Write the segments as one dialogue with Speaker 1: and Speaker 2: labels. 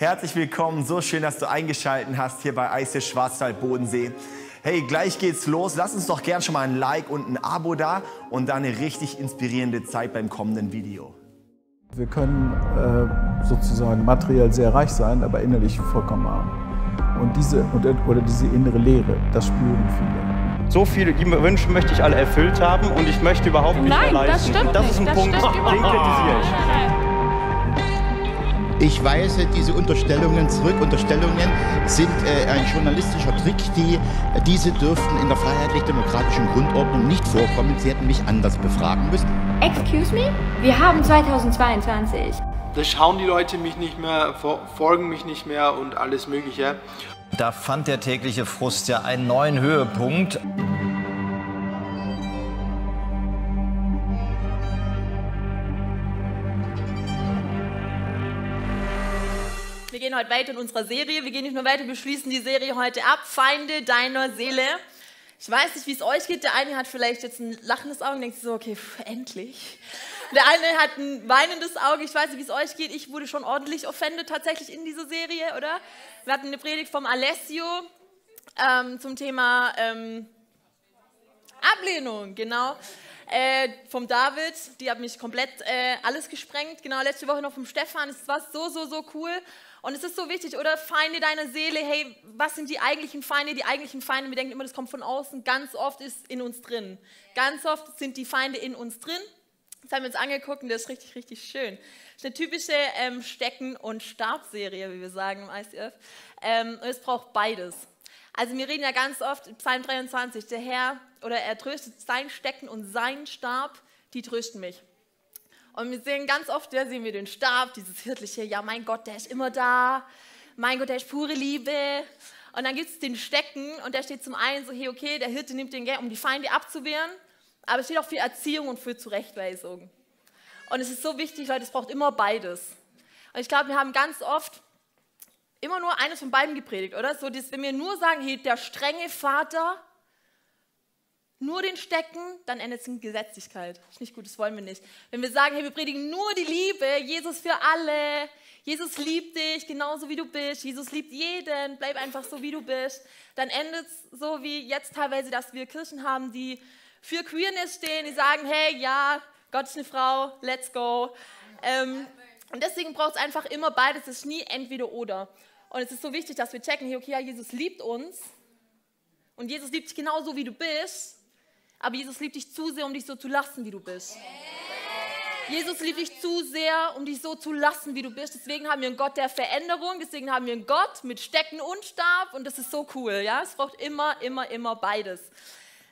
Speaker 1: Herzlich willkommen, so schön, dass du eingeschaltet hast hier bei Eis Schwarzwald Bodensee. Hey, gleich geht's los. Lass uns doch gern schon mal ein Like und ein Abo da und dann eine richtig inspirierende Zeit beim kommenden Video.
Speaker 2: Wir können äh, sozusagen materiell sehr reich sein, aber innerlich vollkommen arm. Und diese, oder diese innere Leere, das spüren viele.
Speaker 3: So viele die Wünsche möchte ich alle erfüllt haben und ich möchte überhaupt nicht
Speaker 4: Nein,
Speaker 3: mehr leisten.
Speaker 4: das stimmt
Speaker 3: das
Speaker 4: nicht.
Speaker 3: ist ein
Speaker 4: das
Speaker 3: Punkt,
Speaker 4: stimmt
Speaker 3: den kritisiere ich.
Speaker 5: Ich weise diese Unterstellungen zurück. Unterstellungen sind äh, ein journalistischer Trick, die diese dürften in der freiheitlich-demokratischen Grundordnung nicht vorkommen. Sie hätten mich anders befragen müssen.
Speaker 6: Excuse me? Wir haben 2022.
Speaker 7: Da schauen die Leute mich nicht mehr, fo- folgen mich nicht mehr und alles Mögliche.
Speaker 8: Da fand der tägliche Frust ja einen neuen Höhepunkt.
Speaker 9: Gehen heute weiter in unserer Serie. Wir gehen nicht nur weiter, wir schließen die Serie heute ab. Feinde deiner Seele. Ich weiß nicht, wie es euch geht. Der eine hat vielleicht jetzt ein lachendes Auge und denkt so, okay, pff, endlich. Der eine hat ein weinendes Auge. Ich weiß nicht, wie es euch geht. Ich wurde schon ordentlich offended tatsächlich in dieser Serie, oder? Wir hatten eine Predigt vom Alessio ähm, zum Thema ähm, Ablehnung, genau. Äh, vom David, die hat mich komplett äh, alles gesprengt. Genau, letzte Woche noch vom Stefan. Es war so, so, so cool. Und es ist so wichtig, oder? Feinde deiner Seele. Hey, was sind die eigentlichen Feinde? Die eigentlichen Feinde, wir denken immer, das kommt von außen. Ganz oft ist in uns drin. Ganz oft sind die Feinde in uns drin. Das haben wir uns angeguckt und das ist richtig, richtig schön. Das ist eine typische ähm, Stecken- und Stabserie, wie wir sagen im ICF. Ähm, und es braucht beides. Also wir reden ja ganz oft, Psalm 23, der Herr, oder er tröstet sein Stecken und sein Stab, die trösten mich. Und wir sehen ganz oft, ja, sehen wir den Stab, dieses hirtliche, ja, mein Gott, der ist immer da, mein Gott, der ist pure Liebe. Und dann gibt es den Stecken und der steht zum einen so, hey, okay, der Hirte nimmt den gern, um die Feinde abzuwehren, aber es steht auch für Erziehung und für Zurechtweisung. Und es ist so wichtig, Leute, es braucht immer beides. Und ich glaube, wir haben ganz oft immer nur eines von beiden gepredigt, oder? So, das, wenn wir nur sagen, hey, der strenge Vater, nur den Stecken, dann endet es in Gesetzlichkeit. Ist nicht gut, das wollen wir nicht. Wenn wir sagen, hey, wir predigen nur die Liebe, Jesus für alle, Jesus liebt dich genauso wie du bist, Jesus liebt jeden, bleib einfach so wie du bist, dann endet es so wie jetzt teilweise, dass wir Kirchen haben, die für Queerness stehen, die sagen, hey, ja, Gott ist eine Frau, let's go. Ähm, und deswegen braucht es einfach immer beides, es ist nie entweder oder. Und es ist so wichtig, dass wir checken, hey, okay, ja, Jesus liebt uns und Jesus liebt dich genauso wie du bist, aber Jesus liebt dich zu sehr, um dich so zu lassen, wie du bist. Jesus liebt dich zu sehr, um dich so zu lassen, wie du bist. Deswegen haben wir einen Gott der Veränderung, deswegen haben wir einen Gott mit Stecken und Stab und das ist so cool. Ja? Es braucht immer, immer, immer beides.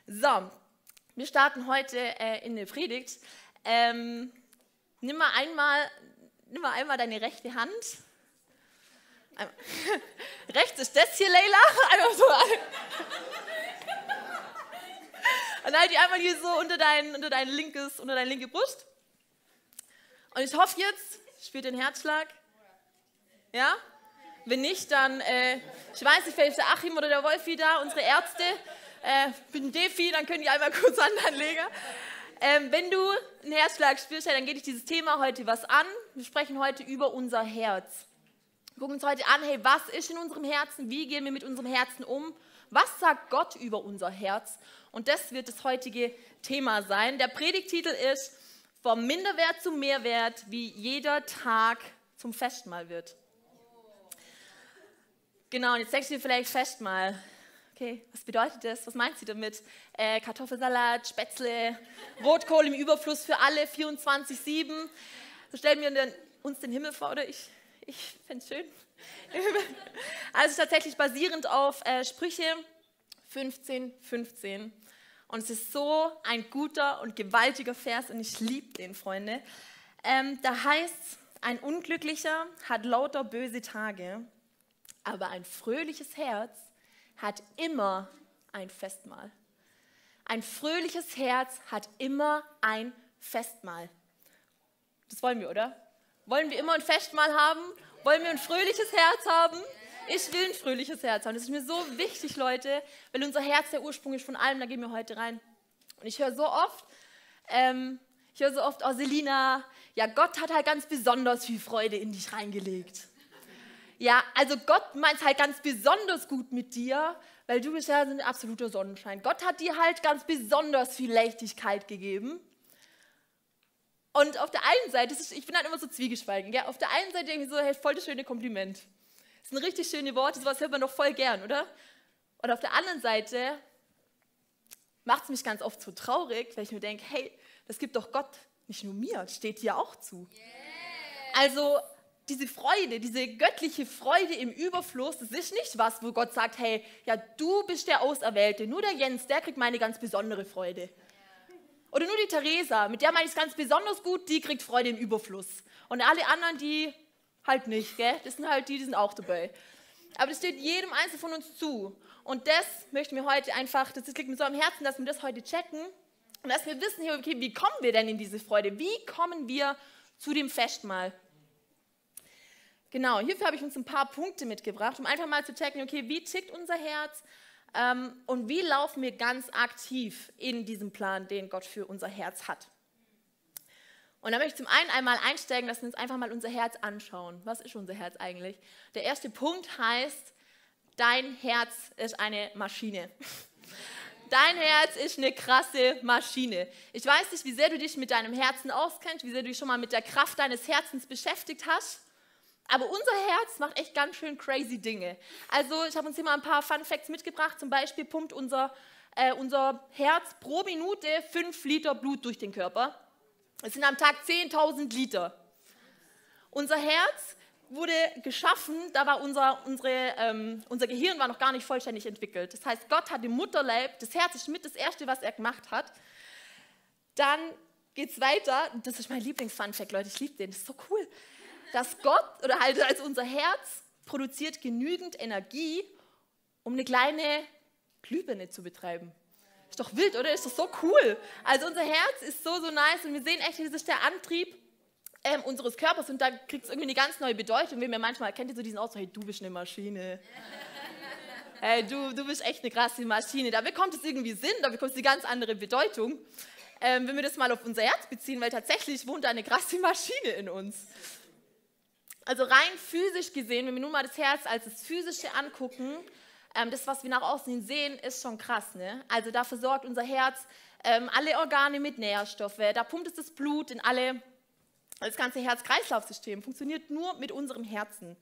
Speaker 9: So, wir starten heute äh, in der Predigt. Ähm, nimm, mal einmal, nimm mal einmal deine rechte Hand. Rechts ist das hier, Leila. Einmal so. Und halt die einmal hier so unter dein, unter dein linkes, unter deine linke Brust. Und ich hoffe jetzt, spürt den Herzschlag. Ja? Wenn nicht, dann, äh, ich weiß nicht, vielleicht ist der Achim oder der Wolfi da, unsere Ärzte. Äh, bin Defi, dann können die einmal kurz an anlegen. Ähm, wenn du einen Herzschlag spürst, dann geht dich dieses Thema heute was an. Wir sprechen heute über unser Herz. Wir gucken uns heute an, hey, was ist in unserem Herzen? Wie gehen wir mit unserem Herzen um? Was sagt Gott über unser Herz? Und das wird das heutige Thema sein. Der Predigtitel ist Vom Minderwert zum Mehrwert, wie jeder Tag zum Festmahl wird. Genau, und jetzt denkst du dir vielleicht Festmahl. Okay, was bedeutet das? Was meint sie damit? Äh, Kartoffelsalat, Spätzle, Rotkohl im Überfluss für alle, 24-7. So stellen wir uns den Himmel vor, oder? Ich, ich fände es schön. Also tatsächlich basierend auf äh, Sprüche 15, 15. Und es ist so ein guter und gewaltiger Vers und ich liebe den, Freunde. Ähm, da heißt ein Unglücklicher hat lauter böse Tage, aber ein fröhliches Herz hat immer ein Festmahl. Ein fröhliches Herz hat immer ein Festmahl. Das wollen wir, oder? Wollen wir immer ein Festmahl haben? Wollen wir ein fröhliches Herz haben? Ich will ein fröhliches Herz haben. Das ist mir so wichtig, Leute, weil unser Herz der Ursprung ist von allem. Da gehen wir heute rein. Und ich höre so oft, ähm, ich höre so oft, oh Selina, ja, Gott hat halt ganz besonders viel Freude in dich reingelegt. Ja, also Gott meint halt ganz besonders gut mit dir, weil du bist ja ein absoluter Sonnenschein. Gott hat dir halt ganz besonders viel Leichtigkeit gegeben. Und auf der einen Seite, ich bin halt immer so zwiegespalten, gell? auf der einen Seite ich so, hey, voll das schöne Kompliment. Das sind richtig schöne Worte, sowas hört man doch voll gern, oder? Und auf der anderen Seite macht es mich ganz oft so traurig, weil ich mir denke, hey, das gibt doch Gott nicht nur mir, steht dir auch zu. Yeah. Also diese Freude, diese göttliche Freude im Überfluss, das ist nicht was, wo Gott sagt, hey, ja, du bist der Auserwählte, nur der Jens, der kriegt meine ganz besondere Freude. Oder nur die Theresa, mit der meine ich es ganz besonders gut, die kriegt Freude im Überfluss. Und alle anderen, die halt nicht, gell? Das sind halt die, die sind auch dabei. Aber das steht jedem Einzelnen von uns zu. Und das möchten wir heute einfach, das liegt mir so am Herzen, dass wir das heute checken und dass wir wissen, okay, wie kommen wir denn in diese Freude? Wie kommen wir zu dem Festmahl? Genau, hierfür habe ich uns ein paar Punkte mitgebracht, um einfach mal zu checken, okay, wie tickt unser Herz ähm, und wie laufen wir ganz aktiv in diesem Plan, den Gott für unser Herz hat. Und da möchte ich zum einen einmal einsteigen, dass wir uns einfach mal unser Herz anschauen. Was ist unser Herz eigentlich? Der erste Punkt heißt, dein Herz ist eine Maschine. Dein Herz ist eine krasse Maschine. Ich weiß nicht, wie sehr du dich mit deinem Herzen auskennst, wie sehr du dich schon mal mit der Kraft deines Herzens beschäftigt hast. Aber unser Herz macht echt ganz schön crazy Dinge. Also ich habe uns hier mal ein paar Fun Facts mitgebracht. Zum Beispiel pumpt unser, äh, unser Herz pro Minute 5 Liter Blut durch den Körper. Es sind am Tag 10.000 Liter. Unser Herz wurde geschaffen, da war unser, unsere, ähm, unser Gehirn war noch gar nicht vollständig entwickelt. Das heißt, Gott hat im Mutterleib, das Herz ist mit das Erste, was er gemacht hat. Dann geht es weiter, das ist mein Lieblings-Fun-Fact, Leute, ich liebe den, das ist so cool dass Gott oder halt als unser Herz produziert genügend Energie, um eine kleine Glühbirne zu betreiben. Ist doch wild, oder? Ist doch so cool. Also unser Herz ist so, so nice und wir sehen echt, das ist der Antrieb ähm, unseres Körpers und da kriegt es irgendwie eine ganz neue Bedeutung. Wenn wir manchmal, kennt ihr so diesen Ausdruck, hey, du bist eine Maschine. hey, du, du bist echt eine krasse Maschine. Da bekommt es irgendwie Sinn, da bekommt es eine ganz andere Bedeutung. Ähm, wenn wir das mal auf unser Herz beziehen, weil tatsächlich wohnt da eine krasse Maschine in uns. Also rein physisch gesehen, wenn wir nun mal das Herz als das Physische angucken, ähm, das, was wir nach außen sehen, ist schon krass. Ne? Also da versorgt unser Herz ähm, alle Organe mit Nährstoffe, da pumpt es das Blut in alle, das ganze Herz-Kreislauf-System funktioniert nur mit unserem Herzen.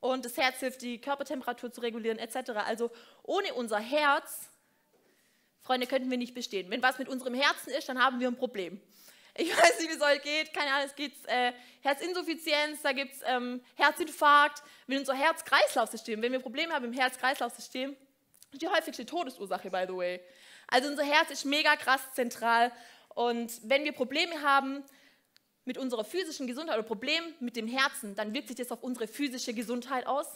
Speaker 9: Und das Herz hilft, die Körpertemperatur zu regulieren etc. Also ohne unser Herz, Freunde, könnten wir nicht bestehen. Wenn was mit unserem Herzen ist, dann haben wir ein Problem. Ich weiß nicht, wie es euch geht. Keine Ahnung, es gibt äh, Herzinsuffizienz, da gibt es ähm, Herzinfarkt. Wenn unser Herz-Kreislauf-System, wenn wir Probleme haben im Herz-Kreislauf-System, die häufigste Todesursache, by the way. Also unser Herz ist mega krass zentral. Und wenn wir Probleme haben mit unserer physischen Gesundheit oder Probleme mit dem Herzen, dann wirkt sich das auf unsere physische Gesundheit aus.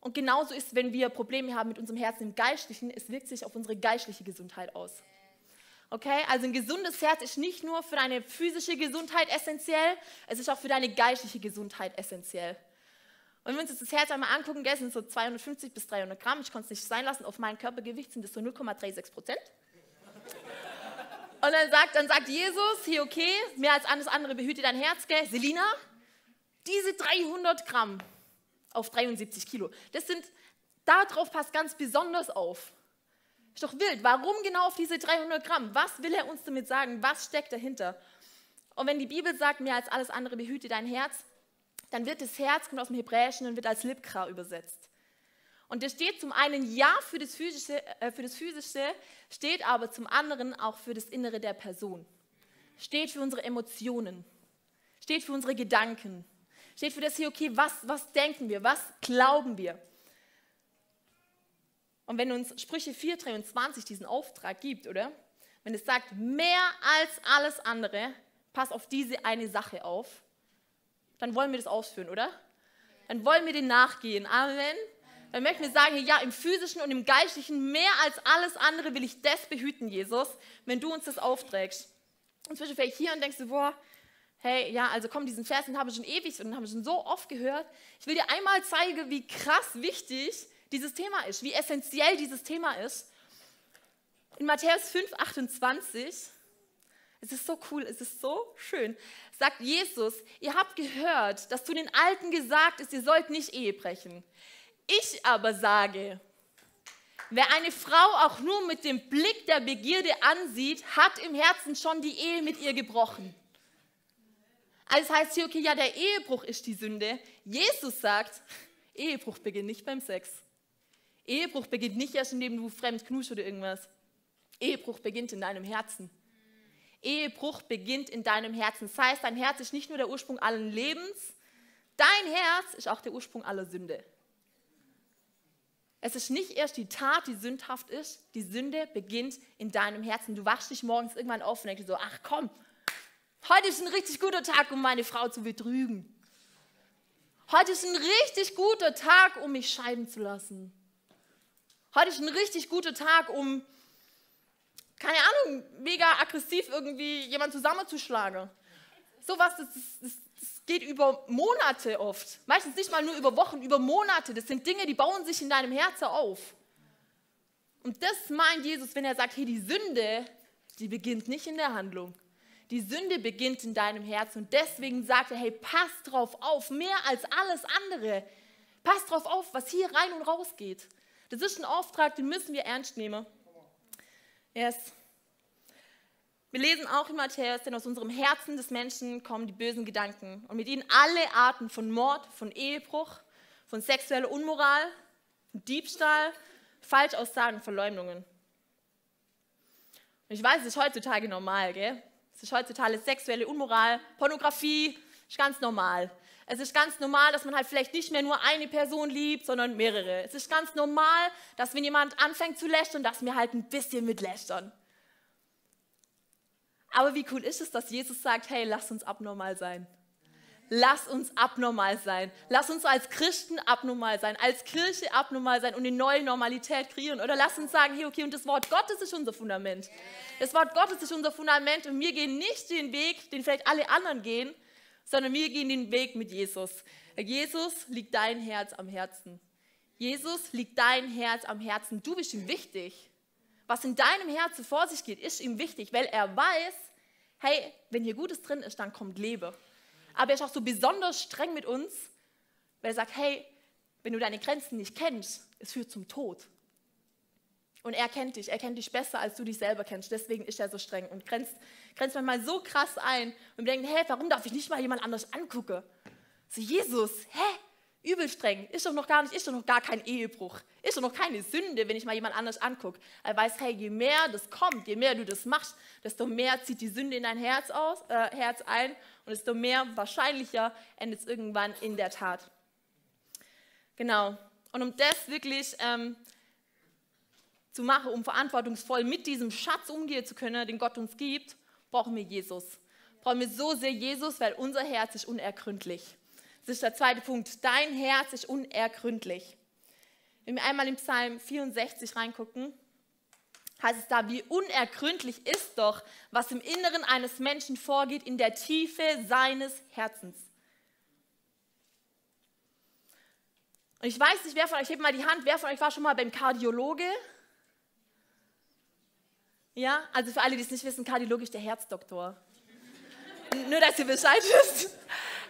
Speaker 9: Und genauso ist, wenn wir Probleme haben mit unserem Herzen im Geistlichen, es wirkt sich auf unsere geistliche Gesundheit aus. Okay, also ein gesundes Herz ist nicht nur für deine physische Gesundheit essentiell, es ist auch für deine geistliche Gesundheit essentiell. Und wenn wir uns jetzt das Herz einmal angucken, das sind so 250 bis 300 Gramm, ich konnte es nicht sein lassen, auf mein Körpergewicht sind das so 0,36 Prozent. Und dann sagt, dann sagt Jesus, hier okay, mehr als alles andere behüte dein Herz, gell? Selina, diese 300 Gramm auf 73 Kilo, das sind, darauf passt ganz besonders auf. Ist doch wild. Warum genau auf diese 300 Gramm? Was will er uns damit sagen? Was steckt dahinter? Und wenn die Bibel sagt, mehr als alles andere behüte dein Herz, dann wird das Herz, kommt aus dem Hebräischen und wird als Libkra übersetzt. Und das steht zum einen ja für das, Physische, äh, für das Physische, steht aber zum anderen auch für das Innere der Person. Steht für unsere Emotionen, steht für unsere Gedanken, steht für das hier, okay, was, was denken wir, was glauben wir. Und wenn uns Sprüche 4,23 diesen Auftrag gibt, oder? Wenn es sagt, mehr als alles andere, pass auf diese eine Sache auf, dann wollen wir das ausführen, oder? Dann wollen wir den nachgehen. Amen. Dann möchten wir sagen, ja, im physischen und im geistlichen, mehr als alles andere will ich das behüten, Jesus, wenn du uns das aufträgst. Und zwischen vielleicht hier und denkst du, boah, hey, ja, also komm, diesen Vers, den habe ich schon ewig und den habe ich schon so oft gehört. Ich will dir einmal zeigen, wie krass wichtig dieses Thema ist, wie essentiell dieses Thema ist. In Matthäus 5, 28, Es ist so cool, es ist so schön. Sagt Jesus, ihr habt gehört, dass zu den Alten gesagt ist, ihr sollt nicht Ehe brechen. Ich aber sage, wer eine Frau auch nur mit dem Blick der Begierde ansieht, hat im Herzen schon die Ehe mit ihr gebrochen. Also das heißt hier, okay, ja, der Ehebruch ist die Sünde. Jesus sagt, Ehebruch beginnt nicht beim Sex. Ehebruch beginnt nicht erst, indem du fremd knusch oder irgendwas. Ehebruch beginnt in deinem Herzen. Ehebruch beginnt in deinem Herzen. Das heißt, dein Herz ist nicht nur der Ursprung allen Lebens, dein Herz ist auch der Ursprung aller Sünde. Es ist nicht erst die Tat, die sündhaft ist, die Sünde beginnt in deinem Herzen. Du wachst dich morgens irgendwann auf und denkst so, ach komm, heute ist ein richtig guter Tag, um meine Frau zu betrügen. Heute ist ein richtig guter Tag, um mich scheiden zu lassen. Heute ist ein richtig guter Tag, um keine Ahnung, mega aggressiv irgendwie jemand zusammenzuschlagen. Sowas, das, das, das geht über Monate oft. Meistens nicht mal nur über Wochen, über Monate. Das sind Dinge, die bauen sich in deinem Herzen auf. Und das meint Jesus, wenn er sagt, hey, die Sünde, die beginnt nicht in der Handlung. Die Sünde beginnt in deinem Herzen. Und deswegen sagt er, hey, pass drauf auf, mehr als alles andere. Pass drauf auf, was hier rein und raus geht. Das ist ein Auftrag, den müssen wir ernst nehmen. Yes. Wir lesen auch in Matthäus, denn aus unserem Herzen des Menschen kommen die bösen Gedanken und mit ihnen alle Arten von Mord, von Ehebruch, von sexueller Unmoral, Diebstahl, Falschaussagen, Verleumdungen. Und ich weiß, es ist heutzutage normal, gell? Es ist heutzutage sexuelle Unmoral, Pornografie, ist ganz normal. Es ist ganz normal, dass man halt vielleicht nicht mehr nur eine Person liebt, sondern mehrere. Es ist ganz normal, dass wenn jemand anfängt zu lästern, dass wir halt ein bisschen mit lästern. Aber wie cool ist es, dass Jesus sagt, hey, lass uns abnormal sein. Lass uns abnormal sein. Lass uns als Christen abnormal sein, als Kirche abnormal sein und eine neue Normalität kreieren. Oder lass uns sagen, hey, okay, und das Wort Gottes ist unser Fundament. Das Wort Gottes ist unser Fundament und wir gehen nicht den Weg, den vielleicht alle anderen gehen, sondern wir gehen den Weg mit Jesus. Jesus liegt dein Herz am Herzen. Jesus liegt dein Herz am Herzen. Du bist ihm wichtig. Was in deinem Herzen vor sich geht, ist ihm wichtig, weil er weiß, hey, wenn hier Gutes drin ist, dann kommt Lebe. Aber er ist auch so besonders streng mit uns, weil er sagt, hey, wenn du deine Grenzen nicht kennst, es führt zum Tod. Und er kennt dich, er kennt dich besser, als du dich selber kennst. Deswegen ist er so streng und grenzt, grenzt manchmal so krass ein. Und denken, hey, warum darf ich nicht mal jemand anders angucken? So, Jesus, hä? Übel streng, ist doch noch gar nicht, ist doch noch gar kein Ehebruch, ist doch noch keine Sünde, wenn ich mal jemand anders angucke. Er weiß, hey, je mehr das kommt, je mehr du das machst, desto mehr zieht die Sünde in dein Herz, aus, äh, Herz ein und desto mehr wahrscheinlicher endet es irgendwann in der Tat. Genau. Und um das wirklich ähm, zu machen, um verantwortungsvoll mit diesem Schatz umgehen zu können, den Gott uns gibt, brauchen wir Jesus. Brauchen wir so sehr Jesus, weil unser Herz ist unergründlich. Das ist der zweite Punkt. Dein Herz ist unergründlich. Wenn wir einmal im Psalm 64 reingucken, heißt es da, wie unergründlich ist doch, was im Inneren eines Menschen vorgeht, in der Tiefe seines Herzens. Und ich weiß nicht, wer von euch, hebt mal die Hand, wer von euch war schon mal beim Kardiologe? Ja, also für alle, die es nicht wissen, kardiologisch der Herzdoktor. Nur, dass ihr Bescheid wisst.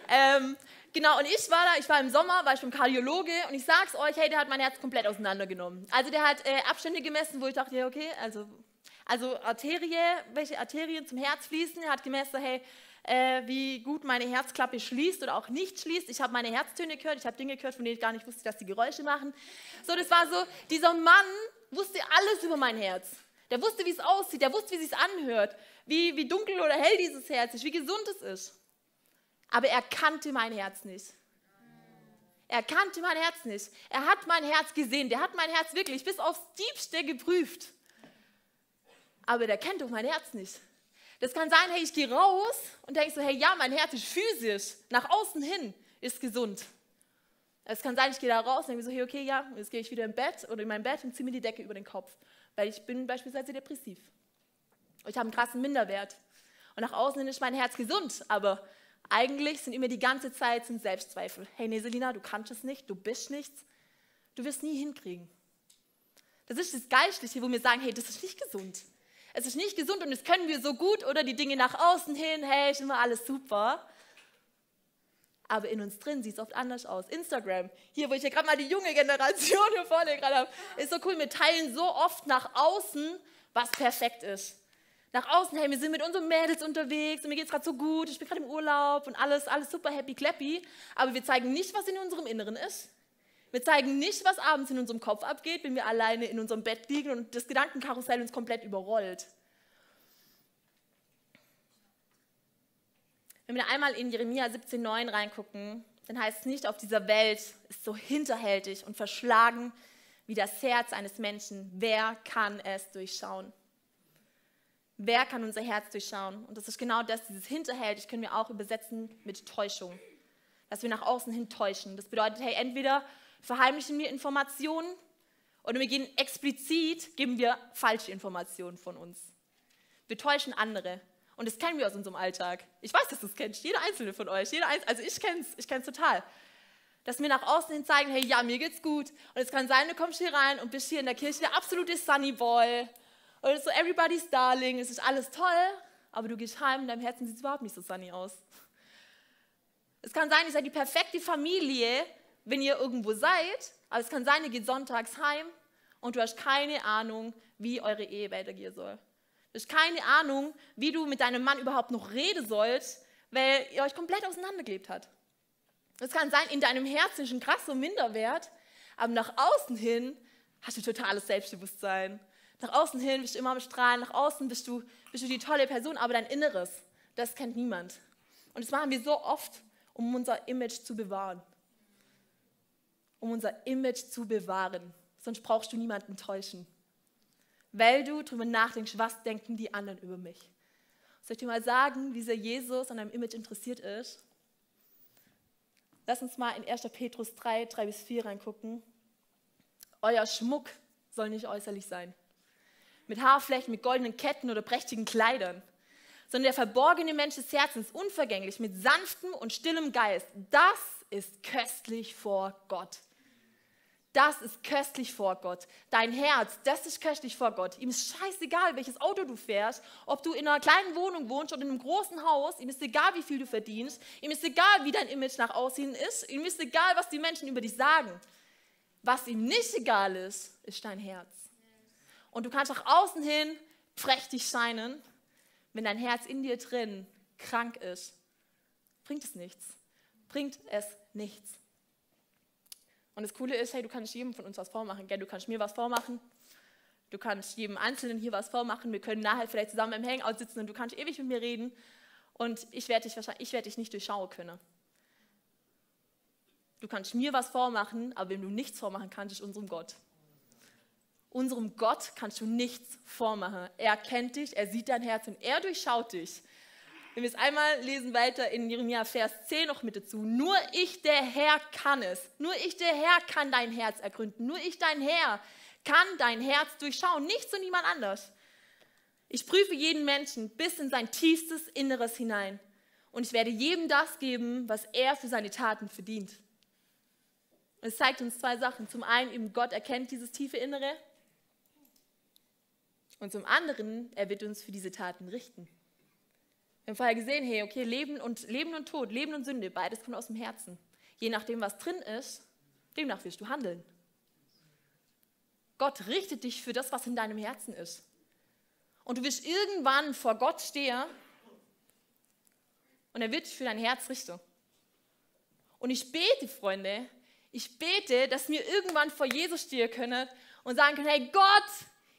Speaker 9: Ähm, genau, und ich war da, ich war im Sommer, war ich beim Kardiologe und ich sag's euch, hey, der hat mein Herz komplett auseinandergenommen. Also der hat äh, Abstände gemessen, wo ich dachte, ja, okay, also, also Arterie, welche Arterien zum Herz fließen. Er hat gemessen, hey, äh, wie gut meine Herzklappe schließt oder auch nicht schließt. Ich habe meine Herztöne gehört, ich habe Dinge gehört, von denen ich gar nicht wusste, dass die Geräusche machen. So, das war so, dieser Mann wusste alles über mein Herz. Der wusste, wie es aussieht, der wusste, wie es sich anhört, wie, wie dunkel oder hell dieses Herz ist, wie gesund es ist. Aber er kannte mein Herz nicht. Er kannte mein Herz nicht. Er hat mein Herz gesehen. Der hat mein Herz wirklich bis aufs Diebste geprüft. Aber der kennt doch mein Herz nicht. Das kann sein, hey, ich gehe raus und denke so, hey, ja, mein Herz ist physisch, nach außen hin ist gesund. Es kann sein, ich gehe da raus und denke so, hey, okay, ja, jetzt gehe ich wieder im Bett oder in mein Bett und ziehe mir die Decke über den Kopf weil ich bin beispielsweise depressiv. Ich habe einen krassen Minderwert. Und nach außen hin ist mein Herz gesund, aber eigentlich sind immer die ganze Zeit sind Selbstzweifel. Hey Neselina, du kannst es nicht, du bist nichts, du wirst nie hinkriegen. Das ist das Geistliche, wo wir sagen, hey, das ist nicht gesund. Es ist nicht gesund und das können wir so gut oder die Dinge nach außen hin, hey, ist immer alles super. Aber in uns drin sieht es oft anders aus. Instagram, hier, wo ich ja gerade mal die junge Generation hier vorne gerade habe, ist so cool. Wir teilen so oft nach außen, was perfekt ist. Nach außen, hey, wir sind mit unseren Mädels unterwegs und mir geht es gerade so gut, ich bin gerade im Urlaub und alles, alles super happy clappy. Aber wir zeigen nicht, was in unserem Inneren ist. Wir zeigen nicht, was abends in unserem Kopf abgeht, wenn wir alleine in unserem Bett liegen und das Gedankenkarussell uns komplett überrollt. Wenn wir einmal in Jeremia 17,9 reingucken, dann heißt es nicht, auf dieser Welt ist so hinterhältig und verschlagen wie das Herz eines Menschen. Wer kann es durchschauen? Wer kann unser Herz durchschauen? Und das ist genau das, dieses hinterhältig können wir auch übersetzen mit Täuschung. Dass wir nach außen hin täuschen. Das bedeutet, hey, entweder verheimlichen wir Informationen oder wir gehen explizit, geben wir falsche Informationen von uns. Wir täuschen andere. Und das kennen wir aus unserem Alltag. Ich weiß, dass du es kennst, jeder einzelne von euch. Jeder Einzelne, also ich kenne es, ich kenne es total. Dass wir nach außen hin zeigen, hey, ja, mir geht's gut. Und es kann sein, du kommst hier rein und bist hier in der Kirche der absolute Sunny Boy. Und so everybody's darling, es ist alles toll, aber du gehst heim und deinem Herzen sieht überhaupt nicht so sunny aus. Es kann sein, ihr seid die perfekte Familie, wenn ihr irgendwo seid, aber es kann sein, ihr geht sonntags heim und du hast keine Ahnung, wie eure Ehe weitergehen soll. Hast keine Ahnung, wie du mit deinem Mann überhaupt noch reden sollst, weil ihr euch komplett auseinandergelebt habt. Es kann sein, in deinem Herzen ist ein krasser Minderwert, aber nach außen hin hast du totales Selbstbewusstsein. Nach außen hin bist du immer am Strahlen, nach außen bist du, bist du die tolle Person, aber dein Inneres, das kennt niemand. Und das machen wir so oft, um unser Image zu bewahren um unser Image zu bewahren. Sonst brauchst du niemanden täuschen. Weil du darüber nachdenkst, was denken die anderen über mich. Soll ich dir mal sagen, wie sehr Jesus an deinem Image interessiert ist? Lass uns mal in 1. Petrus 3, 3 bis 4 reingucken. Euer Schmuck soll nicht äußerlich sein. Mit Haarflächen, mit goldenen Ketten oder prächtigen Kleidern. Sondern der verborgene Mensch des Herzens, unvergänglich, mit sanftem und stillem Geist. Das ist köstlich vor Gott. Das ist köstlich vor Gott. Dein Herz, das ist köstlich vor Gott. Ihm ist scheißegal, welches Auto du fährst, ob du in einer kleinen Wohnung wohnst oder in einem großen Haus. Ihm ist egal, wie viel du verdienst. Ihm ist egal, wie dein Image nach außen ist. Ihm ist egal, was die Menschen über dich sagen. Was ihm nicht egal ist, ist dein Herz. Und du kannst nach außen hin prächtig scheinen, wenn dein Herz in dir drin krank ist. Bringt es nichts. Bringt es nichts. Und das Coole ist, hey, du kannst jedem von uns was vormachen. Gell? Du kannst mir was vormachen. Du kannst jedem Einzelnen hier was vormachen. Wir können nachher vielleicht zusammen im Hangout sitzen und du kannst ewig mit mir reden. Und ich werde dich, ich werde dich nicht durchschauen können. Du kannst mir was vormachen, aber wem du nichts vormachen kannst, ist unserem Gott. Unserem Gott kannst du nichts vormachen. Er kennt dich, er sieht dein Herz und er durchschaut dich. Wenn wir es einmal lesen weiter in Jeremia Vers 10 noch mit dazu. Nur ich, der Herr, kann es. Nur ich, der Herr, kann dein Herz ergründen. Nur ich, dein Herr, kann dein Herz durchschauen. Nichts und niemand anders. Ich prüfe jeden Menschen bis in sein tiefstes Inneres hinein. Und ich werde jedem das geben, was er für seine Taten verdient. es zeigt uns zwei Sachen. Zum einen, eben Gott erkennt dieses tiefe Innere. Und zum anderen, er wird uns für diese Taten richten. Wir haben vorher gesehen, hey, okay, Leben und, Leben und Tod, Leben und Sünde, beides kommt aus dem Herzen. Je nachdem, was drin ist, demnach wirst du handeln. Gott richtet dich für das, was in deinem Herzen ist. Und du wirst irgendwann vor Gott stehen und er wird dich für dein Herz richten. Und ich bete, Freunde, ich bete, dass wir irgendwann vor Jesus stehen können und sagen können, hey Gott,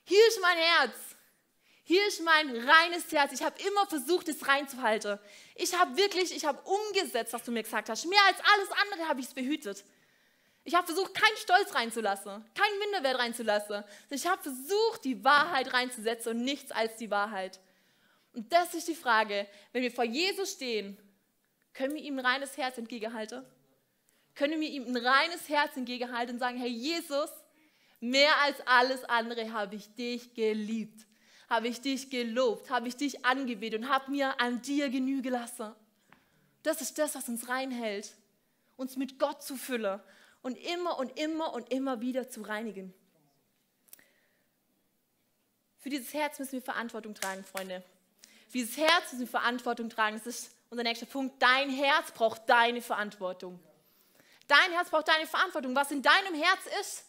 Speaker 9: hier ist mein Herz. Hier ist mein reines Herz. Ich habe immer versucht, es reinzuhalten. Ich habe wirklich, ich habe umgesetzt, was du mir gesagt hast. Mehr als alles andere habe ich es behütet. Ich habe versucht, keinen Stolz reinzulassen, keinen Minderwert reinzulassen. Ich habe versucht, die Wahrheit reinzusetzen und nichts als die Wahrheit. Und das ist die Frage, wenn wir vor Jesus stehen, können wir ihm ein reines Herz entgegenhalten? Können wir ihm ein reines Herz entgegenhalten und sagen, hey Jesus, mehr als alles andere habe ich dich geliebt habe ich dich gelobt, habe ich dich angebetet und habe mir an dir Genüge lassen. Das ist das, was uns reinhält, uns mit Gott zu füllen und immer und immer und immer wieder zu reinigen. Für dieses Herz müssen wir Verantwortung tragen, Freunde. Für dieses Herz müssen wir Verantwortung tragen. Das ist unser nächster Punkt. Dein Herz braucht deine Verantwortung. Dein Herz braucht deine Verantwortung. Was in deinem Herz ist,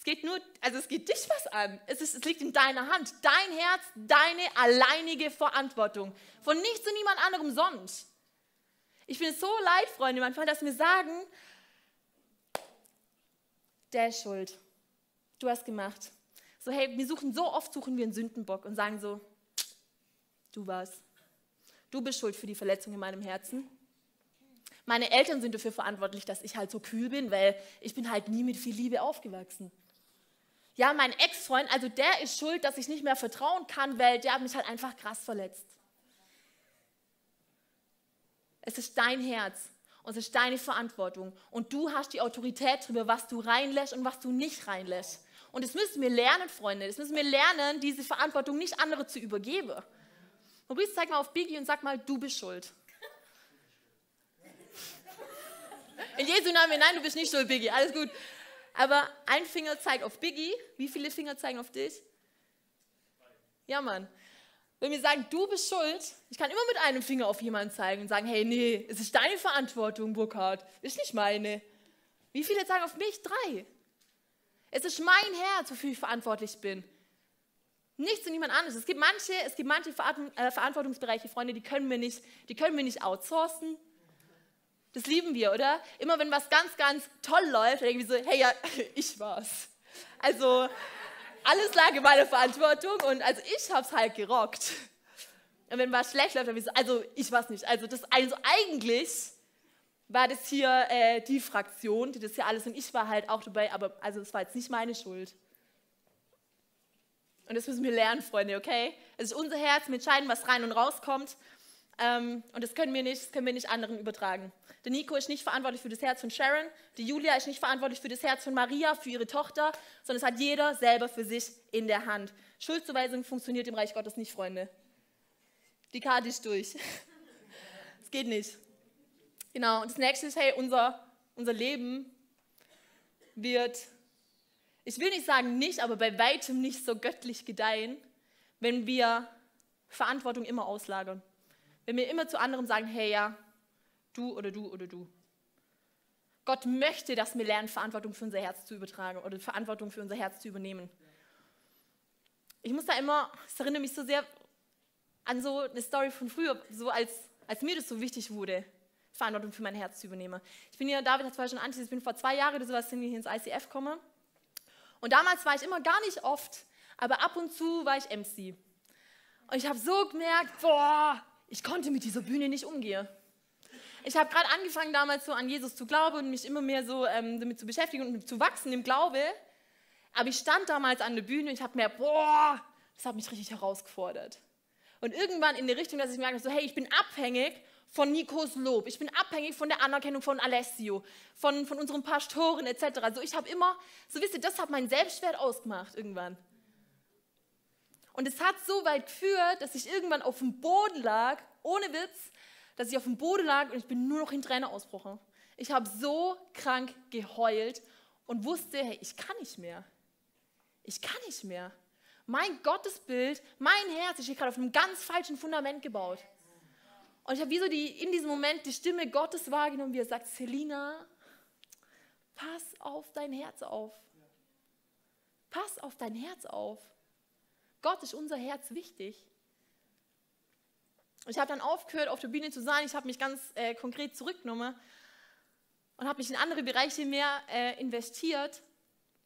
Speaker 9: es geht nur, also es geht dich was an. Es, ist, es liegt in deiner Hand. Dein Herz, deine alleinige Verantwortung. Von nichts und niemand anderem sonst. Ich bin so leid, Freunde, manchmal, dass wir sagen, der ist schuld. Du hast gemacht. So, hey, wir suchen so oft, suchen wir einen Sündenbock und sagen so, du warst. Du bist schuld für die Verletzung in meinem Herzen. Meine Eltern sind dafür verantwortlich, dass ich halt so kühl bin, weil ich bin halt nie mit viel Liebe aufgewachsen. Ja, mein Ex-Freund, also der ist schuld, dass ich nicht mehr vertrauen kann, weil der hat mich halt einfach krass verletzt. Es ist dein Herz und es ist deine Verantwortung. Und du hast die Autorität darüber, was du reinlässt und was du nicht reinlässt. Und das müssen wir lernen, Freunde. Das müssen wir lernen, diese Verantwortung nicht andere zu übergeben. Maurice, zeig mal auf Biggie und sag mal, du bist schuld. In Jesu Namen, nein, du bist nicht schuld, Biggie, alles gut. Aber ein Finger zeigt auf Biggie. Wie viele Finger zeigen auf dich? Ja, Mann. Wenn wir sagen, du bist schuld, ich kann immer mit einem Finger auf jemanden zeigen und sagen, hey, nee, es ist deine Verantwortung, Burkhard, ist nicht meine. Wie viele zeigen auf mich? Drei. Es ist mein Herz, wofür ich verantwortlich bin. Nichts und niemand anderes. Es gibt manche, es gibt manche äh, Verantwortungsbereiche, Freunde, die können wir nicht, die können wir nicht outsourcen. Das lieben wir, oder? Immer wenn was ganz, ganz toll läuft, irgendwie so, hey, ja, ich war's. Also, alles lag in meiner Verantwortung und also ich hab's halt gerockt. Und wenn was schlecht läuft, dann wie so, also ich war's nicht. Also, das, also eigentlich war das hier äh, die Fraktion, die das hier alles und ich war halt auch dabei, aber also es war jetzt nicht meine Schuld. Und das müssen wir lernen, Freunde, okay? Es ist unser Herz, wir entscheiden, was rein und rauskommt. Ähm, und das können wir nicht, das können wir nicht anderen übertragen. Der Nico ist nicht verantwortlich für das Herz von Sharon, die Julia ist nicht verantwortlich für das Herz von Maria, für ihre Tochter, sondern es hat jeder selber für sich in der Hand. Schuldzuweisung funktioniert im Reich Gottes nicht, Freunde. Die Karte ist durch. Es geht nicht. Genau, und das nächste ist, hey, unser, unser Leben wird, ich will nicht sagen nicht, aber bei weitem nicht so göttlich gedeihen, wenn wir Verantwortung immer auslagern. Wenn wir immer zu anderen sagen, hey ja, du oder du oder du. Gott möchte, dass wir lernen, Verantwortung für unser Herz zu übertragen oder Verantwortung für unser Herz zu übernehmen. Ich muss da immer, es erinnert mich so sehr an so eine Story von früher, so als, als mir das so wichtig wurde, Verantwortung für mein Herz zu übernehmen. Ich bin hier, David hat zwar schon anti, ich bin vor zwei Jahren oder sowas wir hier ins ICF gekommen. Und damals war ich immer gar nicht oft, aber ab und zu war ich MC. Und ich habe so gemerkt, boah, ich konnte mit dieser Bühne nicht umgehen. Ich habe gerade angefangen damals so an Jesus zu glauben und mich immer mehr so ähm, damit zu beschäftigen und zu wachsen im Glaube. Aber ich stand damals an der Bühne und ich habe mir, boah, das hat mich richtig herausgefordert. Und irgendwann in die Richtung, dass ich merke, so, hey, ich bin abhängig von Nikos Lob. Ich bin abhängig von der Anerkennung von Alessio, von, von unseren Pastoren etc. Also ich habe immer, so wisst ihr, das hat meinen Selbstwert ausgemacht irgendwann. Und es hat so weit geführt, dass ich irgendwann auf dem Boden lag, ohne Witz, dass ich auf dem Boden lag und ich bin nur noch in Tränen ausbrochen. Ich habe so krank geheult und wusste, hey, ich kann nicht mehr. Ich kann nicht mehr. Mein Gottesbild, mein Herz ist hier gerade auf einem ganz falschen Fundament gebaut. Und ich habe wie so die, in diesem Moment die Stimme Gottes wahrgenommen, wie er sagt, Selina, pass auf dein Herz auf. Pass auf dein Herz auf. Gott ist unser Herz wichtig. Ich habe dann aufgehört, auf der Bühne zu sein. Ich habe mich ganz äh, konkret zurückgenommen und habe mich in andere Bereiche mehr äh, investiert.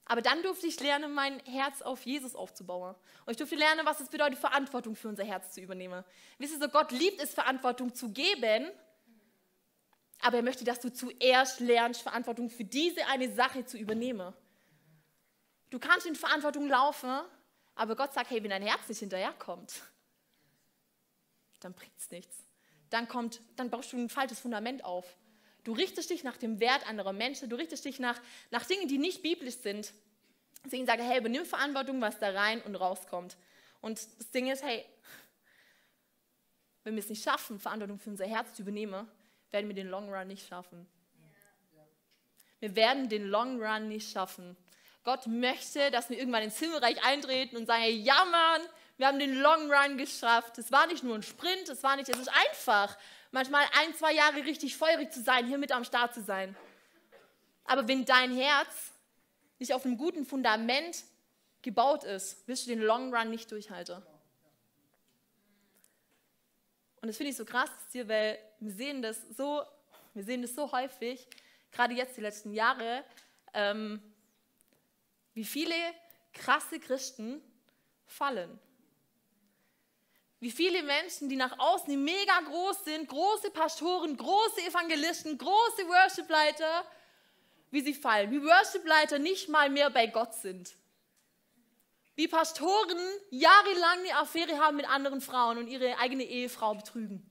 Speaker 9: Aber dann durfte ich lernen, mein Herz auf Jesus aufzubauen. Und ich durfte lernen, was es bedeutet, Verantwortung für unser Herz zu übernehmen. Wisst ihr so, Gott liebt es, Verantwortung zu geben, aber er möchte, dass du zuerst lernst, Verantwortung für diese eine Sache zu übernehmen. Du kannst in Verantwortung laufen, aber Gott sagt, hey, wenn dein Herz nicht hinterherkommt, dann bringt es nichts. Dann, kommt, dann baust du ein falsches Fundament auf. Du richtest dich nach dem Wert anderer Menschen, du richtest dich nach, nach Dingen, die nicht biblisch sind. Deswegen sage ich, hey, übernimm Verantwortung, was da rein und rauskommt. Und das Ding ist, hey, wenn wir es nicht schaffen, Verantwortung für unser Herz zu übernehmen, werden wir den Long Run nicht schaffen. Wir werden den Long Run nicht schaffen. Gott möchte, dass wir irgendwann ins Himmelreich eintreten und sagen, ja Mann, wir haben den Long Run geschafft. Es war nicht nur ein Sprint, es war nicht, es ist einfach, manchmal ein, zwei Jahre richtig feurig zu sein, hier mit am Start zu sein. Aber wenn dein Herz nicht auf einem guten Fundament gebaut ist, wirst du den Long Run nicht durchhalten. Und das finde ich so krass hier, weil wir sehen das so, wir sehen das so häufig, gerade jetzt die letzten Jahre, ähm, wie viele krasse Christen fallen. Wie viele Menschen, die nach außen mega groß sind, große Pastoren, große Evangelisten, große Worshipleiter, wie sie fallen. Wie Worshipleiter nicht mal mehr bei Gott sind. Wie Pastoren jahrelang eine Affäre haben mit anderen Frauen und ihre eigene Ehefrau betrügen.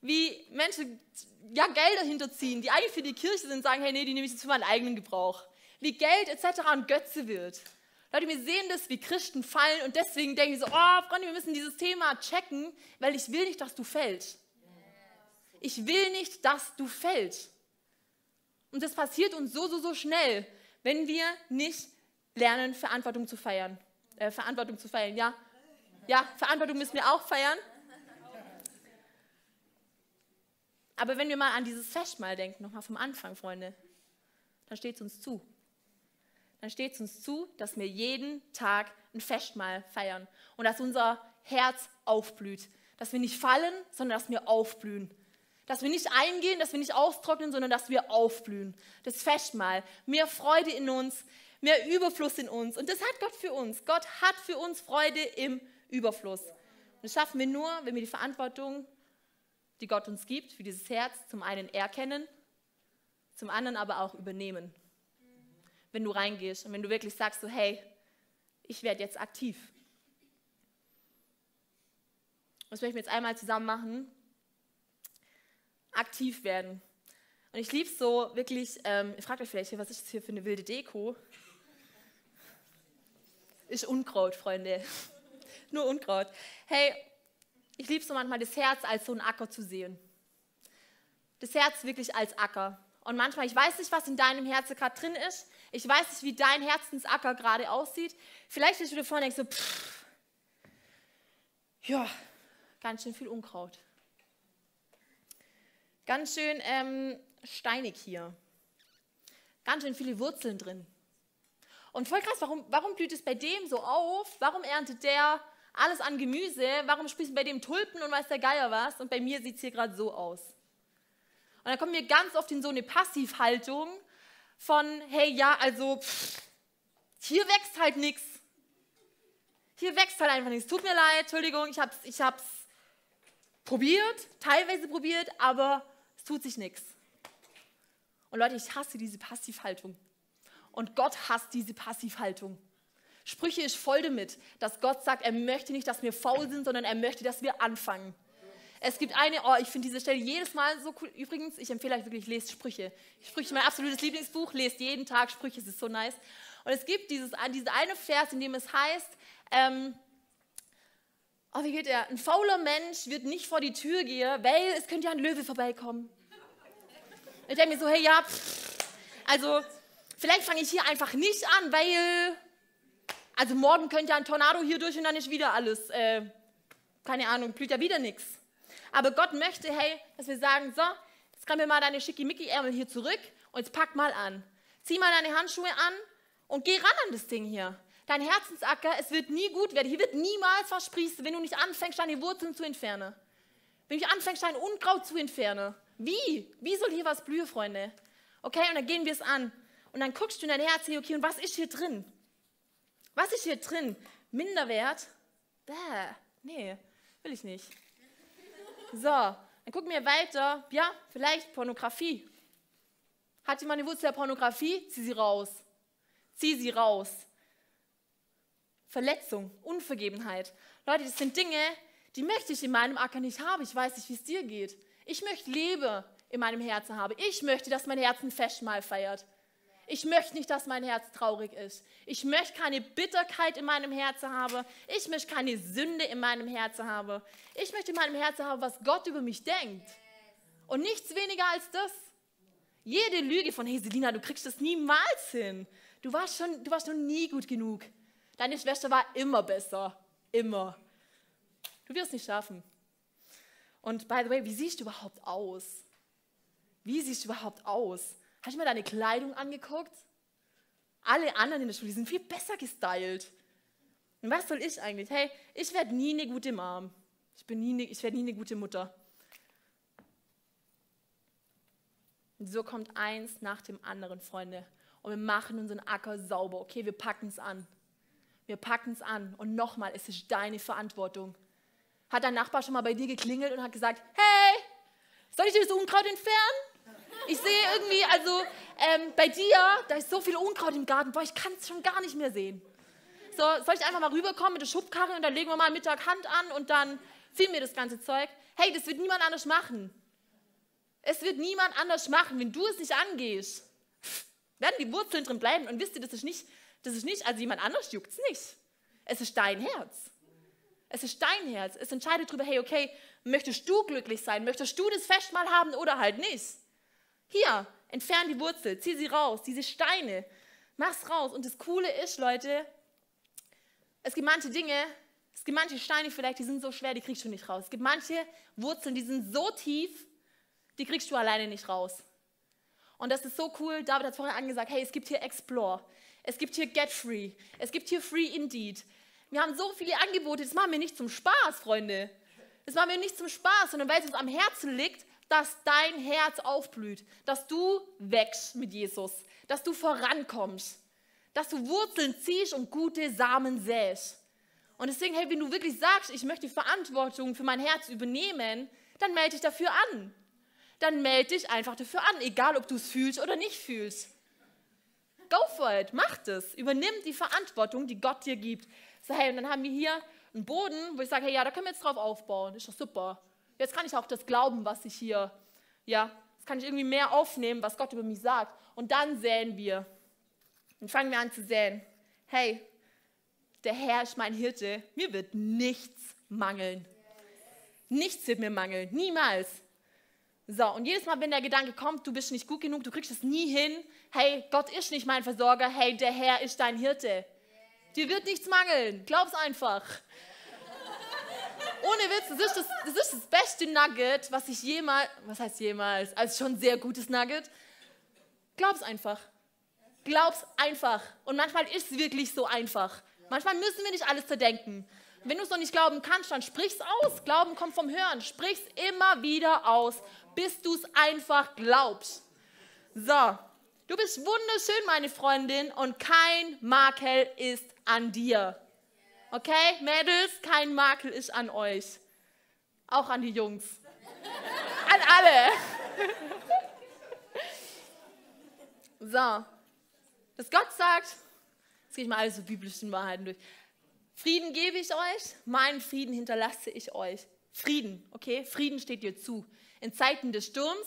Speaker 9: Wie Menschen ja Gelder hinterziehen, die eigentlich für die Kirche sind, sagen, hey, nee, die nehme ich jetzt für meinen eigenen Gebrauch. Wie Geld etc. ein Götze wird. Leute, wir sehen das, wie Christen fallen und deswegen denke ich so, oh Freunde, wir müssen dieses Thema checken, weil ich will nicht, dass du fällst. Ich will nicht, dass du fällst. Und das passiert uns so, so, so schnell, wenn wir nicht lernen, Verantwortung zu feiern. Äh, Verantwortung zu feiern, ja. Ja, Verantwortung müssen wir auch feiern. Aber wenn wir mal an dieses Festmahl denken, nochmal vom Anfang, Freunde, dann steht es uns zu. Dann steht es uns zu, dass wir jeden Tag ein Festmahl feiern und dass unser Herz aufblüht. Dass wir nicht fallen, sondern dass wir aufblühen. Dass wir nicht eingehen, dass wir nicht austrocknen, sondern dass wir aufblühen. Das Festmahl, mehr Freude in uns, mehr Überfluss in uns. Und das hat Gott für uns. Gott hat für uns Freude im Überfluss. Und das schaffen wir nur, wenn wir die Verantwortung, die Gott uns gibt, für dieses Herz zum einen erkennen, zum anderen aber auch übernehmen. Wenn du reingehst und wenn du wirklich sagst, so, hey, ich werde jetzt aktiv. Das möchten wir jetzt einmal zusammen machen aktiv werden. Und ich liebe es so wirklich, ähm, ihr fragt euch vielleicht, was ist das hier für eine wilde Deko? Ist Unkraut, Freunde. Nur Unkraut. Hey, ich liebe so manchmal, das Herz als so ein Acker zu sehen. Das Herz wirklich als Acker. Und manchmal, ich weiß nicht, was in deinem Herzen gerade drin ist. Ich weiß nicht, wie dein Herzensacker gerade aussieht. Vielleicht stehst du vorne denkst so, pff, ja, ganz schön viel Unkraut. Ganz schön ähm, steinig hier. Ganz schön viele Wurzeln drin. Und voll krass, warum, warum blüht es bei dem so auf? Warum erntet der alles an Gemüse? Warum sprießen bei dem Tulpen und weiß der Geier was? Und bei mir sieht es hier gerade so aus. Und dann kommen wir ganz oft in so eine Passivhaltung von, hey, ja, also pff, hier wächst halt nichts. Hier wächst halt einfach nichts. Tut mir leid, Entschuldigung, ich habe es ich hab's probiert, teilweise probiert, aber tut sich nichts. Und Leute, ich hasse diese Passivhaltung. Und Gott hasst diese Passivhaltung. Sprüche ist voll damit, dass Gott sagt, er möchte nicht, dass wir faul sind, sondern er möchte, dass wir anfangen. Es gibt eine, oh, ich finde diese Stelle jedes Mal so cool. Übrigens, ich empfehle euch wirklich, lest Sprüche. Sprüche, mein absolutes Lieblingsbuch, lest jeden Tag Sprüche, es ist so nice. Und es gibt dieses, diese eine Vers, in dem es heißt, ähm, oh, wie geht er? Ein fauler Mensch wird nicht vor die Tür gehen, weil es könnte ja ein Löwe vorbeikommen. Ich denke mir so, hey, ja, pff, also vielleicht fange ich hier einfach nicht an, weil, also morgen könnte ja ein Tornado hier durch und dann ist wieder alles, äh, keine Ahnung, blüht ja wieder nichts. Aber Gott möchte, hey, dass wir sagen, so, jetzt mir mal deine schickimicki-Ärmel hier zurück und jetzt pack mal an. Zieh mal deine Handschuhe an und geh ran an das Ding hier. Dein Herzensacker, es wird nie gut werden. Hier wird niemals versprießen, wenn du nicht anfängst, deine Wurzeln zu entfernen. Wenn du nicht anfängst, dein Unkraut zu entfernen. Wie? Wie soll hier was blühen, Freunde? Okay, und dann gehen wir es an. Und dann guckst du in dein Herz, okay, und was ist hier drin? Was ist hier drin? Minderwert? Bäh, nee, will ich nicht. So, dann gucken wir weiter. Ja, vielleicht Pornografie. Hat jemand eine Wurzel der Pornografie? Zieh sie raus. Zieh sie raus. Verletzung, Unvergebenheit. Leute, das sind Dinge, die möchte ich in meinem Acker nicht haben. Ich weiß nicht, wie es dir geht. Ich möchte Liebe in meinem Herzen haben. Ich möchte, dass mein Herz ein Festmahl feiert. Ich möchte nicht, dass mein Herz traurig ist. Ich möchte keine Bitterkeit in meinem Herzen haben. Ich möchte keine Sünde in meinem Herzen haben. Ich möchte in meinem Herzen haben, was Gott über mich denkt. Und nichts weniger als das. Jede Lüge von, hey Selina, du kriegst das niemals hin. Du warst schon, du warst noch nie gut genug. Deine Schwester war immer besser. Immer. Du wirst nicht schaffen. Und by the way, wie siehst du überhaupt aus? Wie siehst du überhaupt aus? Hast du mal deine Kleidung angeguckt? Alle anderen in der Schule sind viel besser gestylt. Und was soll ich eigentlich? Hey, ich werde nie eine gute Mom. Ich, bin nie, ich werde nie eine gute Mutter. Und so kommt eins nach dem anderen, Freunde. Und wir machen unseren Acker sauber. Okay, wir packen es an. Wir packen es an. Und nochmal, es ist deine Verantwortung. Hat dein Nachbar schon mal bei dir geklingelt und hat gesagt, hey, soll ich dir das Unkraut entfernen? Ich sehe irgendwie, also ähm, bei dir, da ist so viel Unkraut im Garten, boah, ich kann es schon gar nicht mehr sehen. So, soll ich einfach mal rüberkommen mit der Schubkarre und dann legen wir mal Mittag Hand an und dann filmen wir das ganze Zeug? Hey, das wird niemand anders machen. Es wird niemand anders machen, wenn du es nicht angehst. Werden die Wurzeln drin bleiben und wisst ihr, das ist nicht, das ist nicht, also jemand anders juckt es nicht. Es ist dein Herz. Es ist dein Herz. Es entscheidet darüber, hey, okay, möchtest du glücklich sein? Möchtest du das Fest mal haben oder halt nicht? Hier, entfern die Wurzel, zieh sie raus, diese Steine, mach's raus. Und das Coole ist, Leute, es gibt manche Dinge, es gibt manche Steine vielleicht, die sind so schwer, die kriegst du nicht raus. Es gibt manche Wurzeln, die sind so tief, die kriegst du alleine nicht raus. Und das ist so cool. David hat vorher angesagt, hey, es gibt hier Explore, es gibt hier Get Free, es gibt hier Free Indeed. Wir haben so viele Angebote, das machen wir nicht zum Spaß, Freunde. Das machen wir nicht zum Spaß, sondern weil es uns am Herzen liegt, dass dein Herz aufblüht, dass du wächst mit Jesus, dass du vorankommst, dass du Wurzeln ziehst und gute Samen säst. Und deswegen, hey, wenn du wirklich sagst, ich möchte Verantwortung für mein Herz übernehmen, dann melde dich dafür an. Dann melde dich einfach dafür an, egal ob du es fühlst oder nicht fühlst. Go for it, mach das. Übernimm die Verantwortung, die Gott dir gibt. So, hey, und dann haben wir hier einen Boden, wo ich sage, hey, ja, da können wir jetzt drauf aufbauen. Ist doch super. Jetzt kann ich auch das glauben, was ich hier, ja, jetzt kann ich irgendwie mehr aufnehmen, was Gott über mich sagt. Und dann säen wir. Und fangen wir an zu säen. Hey, der Herr ist mein Hirte. Mir wird nichts mangeln. Nichts wird mir mangeln. Niemals. So, und jedes Mal, wenn der Gedanke kommt, du bist nicht gut genug, du kriegst es nie hin, hey, Gott ist nicht mein Versorger, hey, der Herr ist dein Hirte. Dir wird nichts mangeln. Glaub's einfach. Ohne Witz, das ist das, das ist das beste Nugget, was ich jemals, was heißt jemals, also schon sehr gutes Nugget. Glaub's einfach. Glaub's einfach. Und manchmal ist es wirklich so einfach. Manchmal müssen wir nicht alles zerdenken. Wenn du es noch nicht glauben kannst, dann sprich's aus. Glauben kommt vom Hören. Sprich's immer wieder aus, bis du es einfach glaubst. So, du bist wunderschön, meine Freundin, und kein Makel ist an dir. Okay, Mädels, kein Makel ist an euch. Auch an die Jungs. An alle. So, dass Gott sagt, jetzt gehe ich mal alle so biblischen Wahrheiten durch. Frieden gebe ich euch, meinen Frieden hinterlasse ich euch. Frieden, okay? Frieden steht dir zu. In Zeiten des Sturms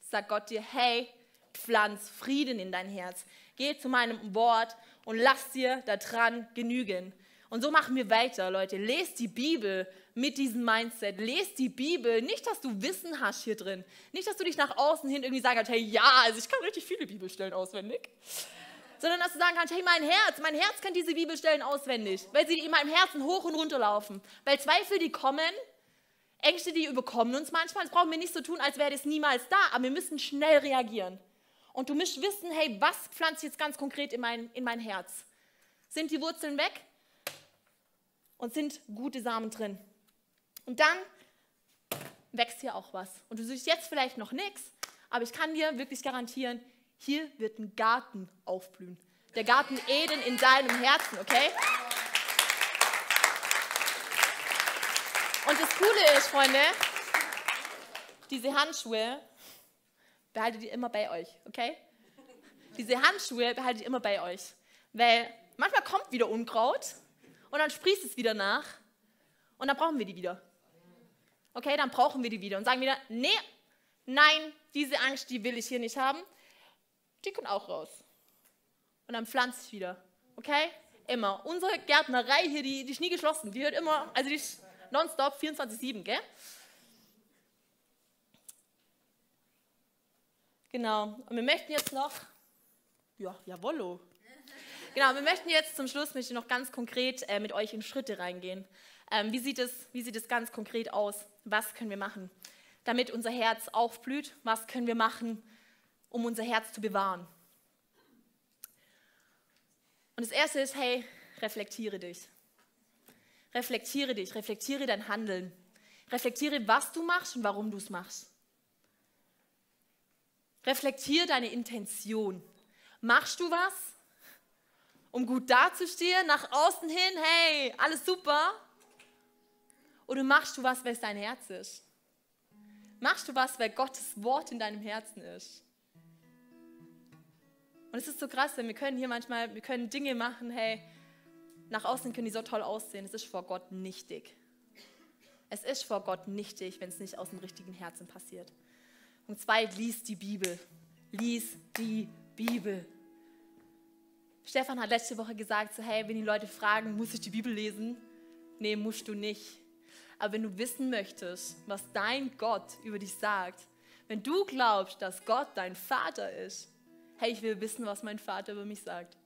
Speaker 9: sagt Gott dir, hey, pflanz Frieden in dein Herz. Geh zu meinem Wort und lass dir daran genügen. Und so machen wir weiter, Leute. Lest die Bibel mit diesem Mindset. Lest die Bibel. Nicht, dass du Wissen hast hier drin. Nicht, dass du dich nach außen hin irgendwie sagen kannst, hey, ja, also ich kann richtig viele Bibelstellen auswendig. Sondern dass du sagen kannst, hey, mein Herz, mein Herz kennt diese Bibelstellen auswendig, weil sie in meinem Herzen hoch und runter laufen. Weil Zweifel, die kommen, Ängste, die überkommen uns manchmal. Das brauchen wir nicht so tun, als wäre das niemals da, aber wir müssen schnell reagieren. Und du musst wissen, hey, was pflanzt jetzt ganz konkret in mein, in mein Herz? Sind die Wurzeln weg und sind gute Samen drin? Und dann wächst hier auch was. Und du siehst jetzt vielleicht noch nichts, aber ich kann dir wirklich garantieren, hier wird ein Garten aufblühen. Der Garten Eden in deinem Herzen, okay? Und das Coole ist, Freunde, diese Handschuhe, behaltet ihr immer bei euch, okay? Diese Handschuhe behaltet ihr immer bei euch. Weil manchmal kommt wieder Unkraut und dann sprießt es wieder nach und dann brauchen wir die wieder. Okay, dann brauchen wir die wieder und sagen wieder, nee, nein, diese Angst, die will ich hier nicht haben. Die kommt auch raus. Und dann pflanzt ich wieder. Okay? Immer. Unsere Gärtnerei hier, die, die ist nie geschlossen. Die hört immer, also die ist nonstop 24-7, gell? Genau. Und wir möchten jetzt noch, ja, jawollo. Genau, wir möchten jetzt zum Schluss möchte noch ganz konkret äh, mit euch in Schritte reingehen. Ähm, wie, sieht es, wie sieht es ganz konkret aus? Was können wir machen, damit unser Herz aufblüht? Was können wir machen, um unser Herz zu bewahren? Und das erste ist, hey, reflektiere dich. Reflektiere dich, reflektiere dein Handeln. Reflektiere, was du machst und warum du es machst. Reflektiere deine Intention. Machst du was, um gut dazustehen, nach außen hin, hey, alles super? Oder machst du was, weil es dein Herz ist? Machst du was, weil Gottes Wort in deinem Herzen ist? Und es ist so krass, denn wir können hier manchmal, wir können Dinge machen, hey, nach außen können die so toll aussehen. Es ist vor Gott nichtig. Es ist vor Gott nichtig, wenn es nicht aus dem richtigen Herzen passiert. Und zwei, lies die Bibel. Lies die Bibel. Stefan hat letzte Woche gesagt, so, hey, wenn die Leute fragen, muss ich die Bibel lesen? Nee, musst du nicht. Aber wenn du wissen möchtest, was dein Gott über dich sagt, wenn du glaubst, dass Gott dein Vater ist, hey, ich will wissen, was mein Vater über mich sagt.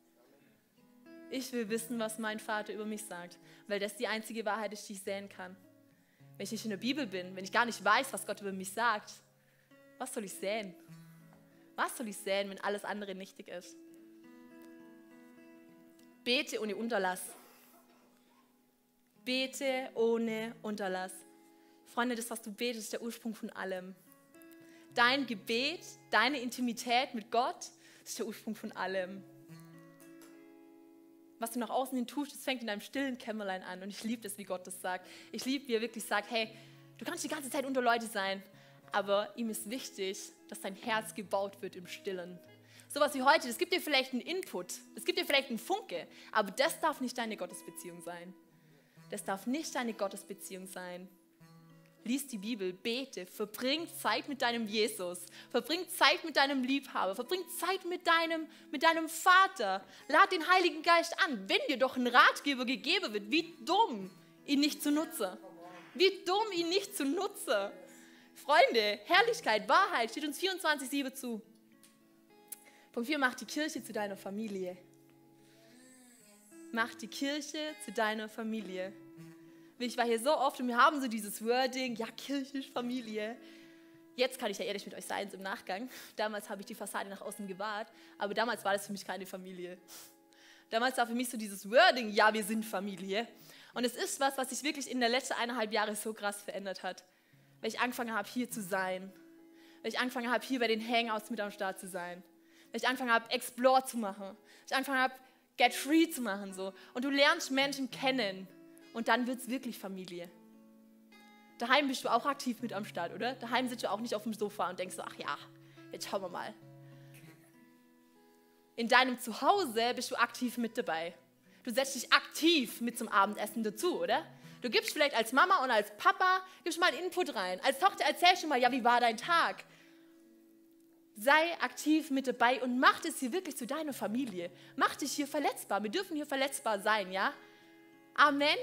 Speaker 9: Ich will wissen, was mein Vater über mich sagt, weil das die einzige Wahrheit ist, die ich sehen kann. Wenn ich nicht in der Bibel bin, wenn ich gar nicht weiß, was Gott über mich sagt, was soll ich sehen? Was soll ich sehen, wenn alles andere nichtig ist? Bete ohne Unterlass. Bete ohne Unterlass. Freunde, das, was du betest, ist der Ursprung von allem. Dein Gebet, deine Intimität mit Gott ist der Ursprung von allem was du nach außen hin tust, das fängt in deinem stillen Kämmerlein an. Und ich liebe das, wie Gott das sagt. Ich liebe, wie er wirklich sagt, hey, du kannst die ganze Zeit unter Leute sein, aber ihm ist wichtig, dass dein Herz gebaut wird im Stillen. Sowas wie heute, das gibt dir vielleicht einen Input, das gibt dir vielleicht einen Funke, aber das darf nicht deine Gottesbeziehung sein. Das darf nicht deine Gottesbeziehung sein lies die Bibel, bete, verbring Zeit mit deinem Jesus, verbring Zeit mit deinem Liebhaber, verbring Zeit mit deinem, mit deinem Vater. Lad den Heiligen Geist an. Wenn dir doch ein Ratgeber gegeben wird, wie dumm, ihn nicht zu nutzen. Wie dumm, ihn nicht zu nutzen. Freunde, Herrlichkeit, Wahrheit steht uns 24-7 zu. Punkt 4, mach die Kirche zu deiner Familie. Mach die Kirche zu deiner Familie. Ich war hier so oft und wir haben so dieses Wording, ja, Kirche, Familie. Jetzt kann ich ja ehrlich mit euch sein, so im Nachgang. Damals habe ich die Fassade nach außen gewahrt, aber damals war das für mich keine Familie. Damals war für mich so dieses Wording, ja, wir sind Familie. Und es ist was, was sich wirklich in der letzten eineinhalb Jahre so krass verändert hat. Weil ich angefangen habe, hier zu sein. Weil ich angefangen habe, hier bei den Hangouts mit am Start zu sein. Weil ich angefangen habe, Explore zu machen. Weil ich angefangen habe, Get Free zu machen. So. Und du lernst Menschen kennen und dann wird es wirklich Familie. Daheim bist du auch aktiv mit am Start, oder? Daheim sitzt du auch nicht auf dem Sofa und denkst so, ach ja, jetzt schauen wir mal. In deinem Zuhause bist du aktiv mit dabei. Du setzt dich aktiv mit zum Abendessen dazu, oder? Du gibst vielleicht als Mama und als Papa, gibst mal einen Input rein. Als Tochter erzählst du mal, ja, wie war dein Tag? Sei aktiv mit dabei und mach es hier wirklich zu deiner Familie. Mach dich hier verletzbar. Wir dürfen hier verletzbar sein, ja? Amen.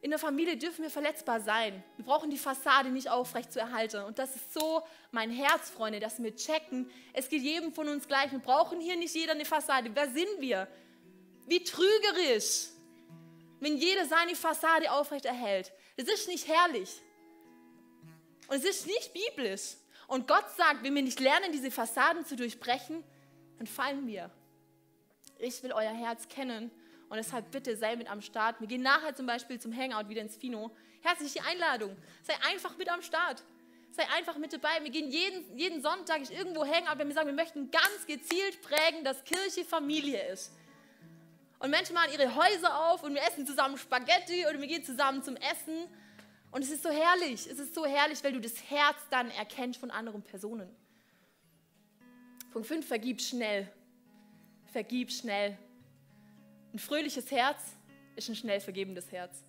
Speaker 9: In der Familie dürfen wir verletzbar sein. Wir brauchen die Fassade nicht aufrecht zu erhalten. Und das ist so mein Herz, Freunde, dass wir checken, es geht jedem von uns gleich. Wir brauchen hier nicht jeder eine Fassade. Wer sind wir? Wie trügerisch, wenn jeder seine Fassade aufrecht erhält. Das ist nicht herrlich. Und es ist nicht biblisch. Und Gott sagt, wenn wir nicht lernen, diese Fassaden zu durchbrechen, dann fallen wir. Ich will euer Herz kennen und deshalb bitte sei mit am Start. Wir gehen nachher zum Beispiel zum Hangout wieder ins Fino. Herzliche Einladung. Sei einfach mit am Start. Sei einfach mit dabei. Wir gehen jeden, jeden Sonntag irgendwo Hangout, wenn wir sagen, wir möchten ganz gezielt prägen, dass Kirche Familie ist. Und Menschen machen ihre Häuser auf und wir essen zusammen Spaghetti oder wir gehen zusammen zum Essen. Und es ist so herrlich. Es ist so herrlich, weil du das Herz dann erkennst von anderen Personen. Punkt 5, vergib schnell. Vergib schnell. Ein fröhliches Herz ist ein schnell vergebendes Herz.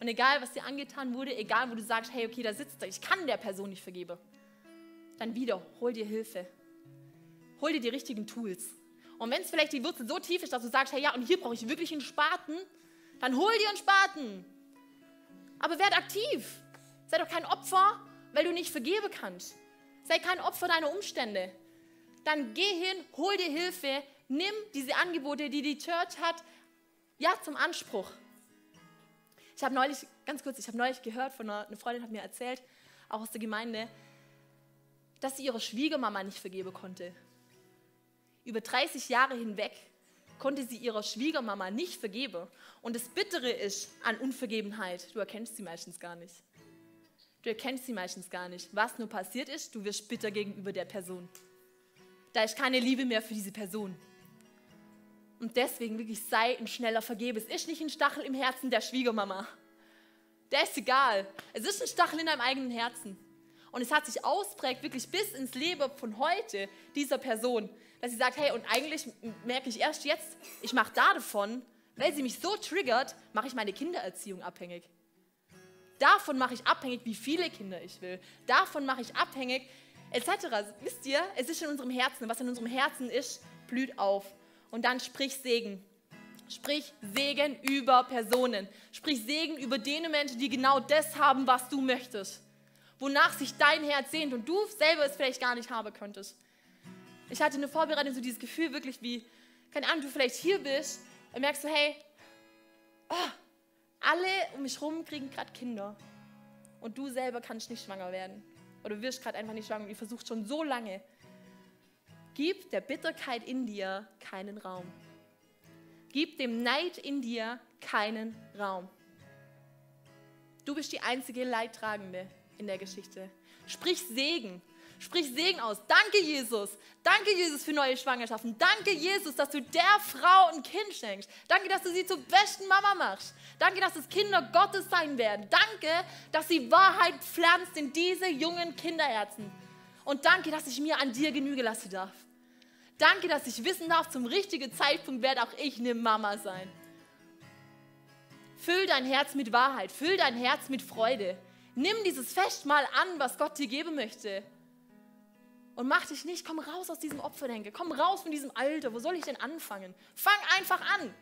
Speaker 9: Und egal, was dir angetan wurde, egal, wo du sagst, hey, okay, da sitzt er, ich kann der Person nicht vergeben, dann wieder, hol dir Hilfe. Hol dir die richtigen Tools. Und wenn es vielleicht die Wurzel so tief ist, dass du sagst, hey, ja, und hier brauche ich wirklich einen Spaten, dann hol dir einen Spaten. Aber werd aktiv. Sei doch kein Opfer, weil du nicht vergeben kannst. Sei kein Opfer deiner Umstände. Dann geh hin, hol dir Hilfe, nimm diese Angebote, die die Church hat, ja, zum Anspruch. Ich habe neulich, ganz kurz, ich habe neulich gehört von einer, eine Freundin hat mir erzählt, auch aus der Gemeinde, dass sie ihrer Schwiegermama nicht vergeben konnte. Über 30 Jahre hinweg konnte sie ihrer Schwiegermama nicht vergeben. Und das Bittere ist an Unvergebenheit, du erkennst sie meistens gar nicht. Du erkennst sie meistens gar nicht. Was nur passiert ist, du wirst bitter gegenüber der Person. Da ist keine Liebe mehr für diese Person. Und deswegen wirklich sei ein schneller Vergebe. Es ist nicht ein Stachel im Herzen der Schwiegermama. Der ist egal. Es ist ein Stachel in deinem eigenen Herzen. Und es hat sich ausprägt wirklich bis ins Leben von heute dieser Person, dass sie sagt, hey, und eigentlich merke ich erst jetzt, ich mache da davon, weil sie mich so triggert, mache ich meine Kindererziehung abhängig. Davon mache ich abhängig, wie viele Kinder ich will. Davon mache ich abhängig, etc. Wisst ihr, es ist in unserem Herzen. Was in unserem Herzen ist, blüht auf. Und dann sprich Segen. Sprich Segen über Personen. Sprich Segen über denen Menschen, die genau das haben, was du möchtest. Wonach sich dein Herz sehnt und du selber es vielleicht gar nicht haben könntest. Ich hatte eine Vorbereitung, so dieses Gefühl wirklich wie, keine Ahnung, du vielleicht hier bist und merkst so, hey, oh, alle um mich herum kriegen gerade Kinder und du selber kannst nicht schwanger werden. Oder wirst gerade einfach nicht schwanger und ihr versucht schon so lange. Gib der Bitterkeit in dir keinen Raum. Gib dem Neid in dir keinen Raum. Du bist die einzige Leidtragende in der Geschichte. Sprich Segen. Sprich Segen aus. Danke, Jesus. Danke, Jesus, für neue Schwangerschaften. Danke, Jesus, dass du der Frau ein Kind schenkst. Danke, dass du sie zur besten Mama machst. Danke, dass es Kinder Gottes sein werden. Danke, dass sie Wahrheit pflanzt in diese jungen Kinderherzen. Und danke, dass ich mir an dir Genüge lassen darf. Danke, dass ich wissen darf, zum richtigen Zeitpunkt werde auch ich eine Mama sein. Füll dein Herz mit Wahrheit, füll dein Herz mit Freude. Nimm dieses Festmahl an, was Gott dir geben möchte. Und mach dich nicht, komm raus aus diesem Opferdenke, komm raus von diesem Alter, wo soll ich denn anfangen? Fang einfach an.